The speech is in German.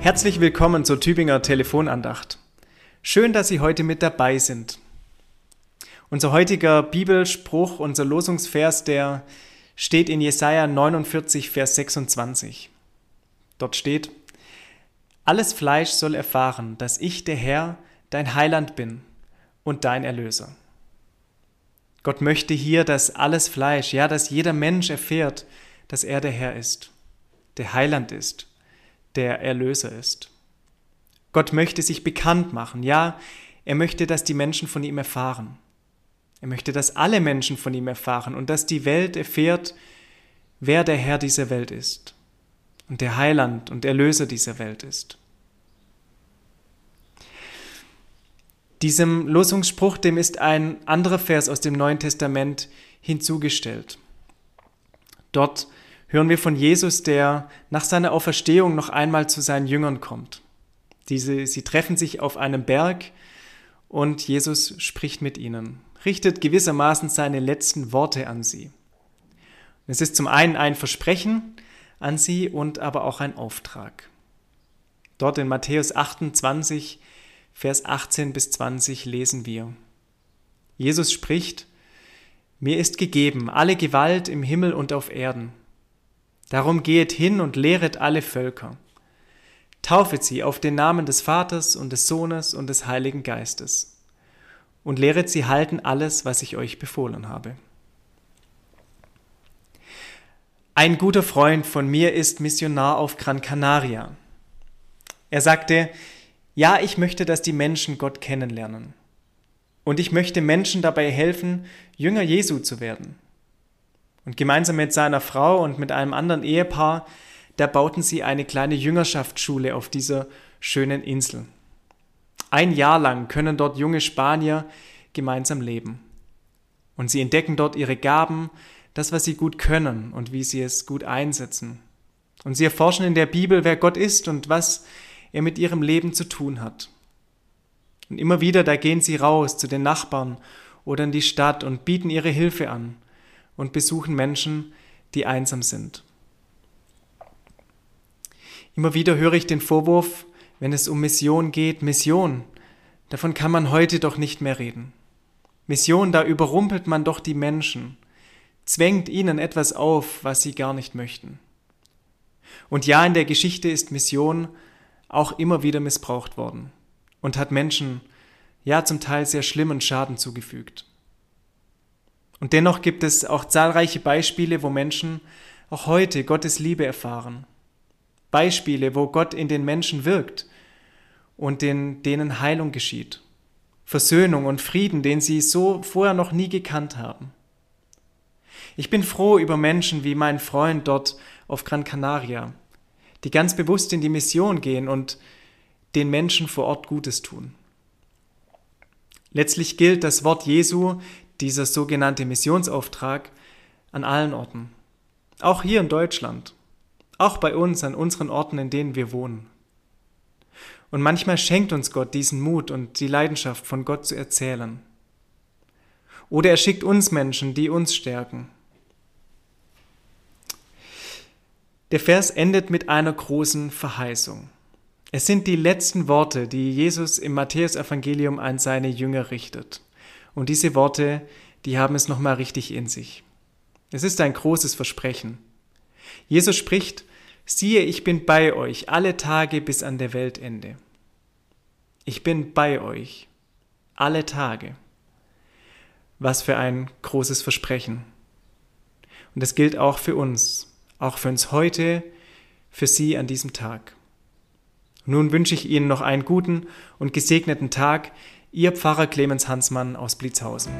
Herzlich willkommen zur Tübinger Telefonandacht. Schön, dass Sie heute mit dabei sind. Unser heutiger Bibelspruch, unser Losungsvers, der steht in Jesaja 49, Vers 26. Dort steht: Alles Fleisch soll erfahren, dass ich, der Herr, dein Heiland bin und dein Erlöser. Gott möchte hier, dass alles Fleisch, ja, dass jeder Mensch erfährt, dass er der Herr ist, der Heiland ist, der Erlöser ist. Gott möchte sich bekannt machen, ja, er möchte, dass die Menschen von ihm erfahren. Er möchte, dass alle Menschen von ihm erfahren und dass die Welt erfährt, wer der Herr dieser Welt ist und der Heiland und Erlöser dieser Welt ist. Diesem Losungsspruch, dem ist ein anderer Vers aus dem Neuen Testament hinzugestellt. Dort hören wir von Jesus, der nach seiner Auferstehung noch einmal zu seinen Jüngern kommt. Diese, sie treffen sich auf einem Berg und Jesus spricht mit ihnen, richtet gewissermaßen seine letzten Worte an sie. Es ist zum einen ein Versprechen an sie und aber auch ein Auftrag. Dort in Matthäus 28 Vers 18 bis 20 lesen wir. Jesus spricht, Mir ist gegeben alle Gewalt im Himmel und auf Erden. Darum gehet hin und lehret alle Völker. Taufet sie auf den Namen des Vaters und des Sohnes und des Heiligen Geistes. Und lehret sie halten alles, was ich euch befohlen habe. Ein guter Freund von mir ist Missionar auf Gran Canaria. Er sagte, ja, ich möchte, dass die Menschen Gott kennenlernen. Und ich möchte Menschen dabei helfen, Jünger Jesu zu werden. Und gemeinsam mit seiner Frau und mit einem anderen Ehepaar, da bauten sie eine kleine Jüngerschaftsschule auf dieser schönen Insel. Ein Jahr lang können dort junge Spanier gemeinsam leben. Und sie entdecken dort ihre Gaben, das, was sie gut können und wie sie es gut einsetzen. Und sie erforschen in der Bibel, wer Gott ist und was er mit ihrem Leben zu tun hat. Und immer wieder, da gehen sie raus zu den Nachbarn oder in die Stadt und bieten ihre Hilfe an und besuchen Menschen, die einsam sind. Immer wieder höre ich den Vorwurf, wenn es um Mission geht, Mission, davon kann man heute doch nicht mehr reden. Mission, da überrumpelt man doch die Menschen, zwängt ihnen etwas auf, was sie gar nicht möchten. Und ja, in der Geschichte ist Mission auch immer wieder missbraucht worden und hat Menschen ja zum Teil sehr schlimmen Schaden zugefügt. Und dennoch gibt es auch zahlreiche Beispiele, wo Menschen auch heute Gottes Liebe erfahren. Beispiele, wo Gott in den Menschen wirkt und in denen Heilung geschieht. Versöhnung und Frieden, den sie so vorher noch nie gekannt haben. Ich bin froh über Menschen wie mein Freund dort auf Gran Canaria, die ganz bewusst in die Mission gehen und den Menschen vor Ort Gutes tun. Letztlich gilt das Wort Jesu, dieser sogenannte Missionsauftrag, an allen Orten. Auch hier in Deutschland. Auch bei uns, an unseren Orten, in denen wir wohnen. Und manchmal schenkt uns Gott diesen Mut und die Leidenschaft, von Gott zu erzählen. Oder er schickt uns Menschen, die uns stärken. Der Vers endet mit einer großen Verheißung. Es sind die letzten Worte, die Jesus im Matthäusevangelium an seine Jünger richtet. Und diese Worte, die haben es nochmal richtig in sich. Es ist ein großes Versprechen. Jesus spricht, siehe, ich bin bei euch alle Tage bis an der Weltende. Ich bin bei euch alle Tage. Was für ein großes Versprechen. Und es gilt auch für uns auch für uns heute, für Sie an diesem Tag. Nun wünsche ich Ihnen noch einen guten und gesegneten Tag, Ihr Pfarrer Clemens Hansmann aus Blitzhausen.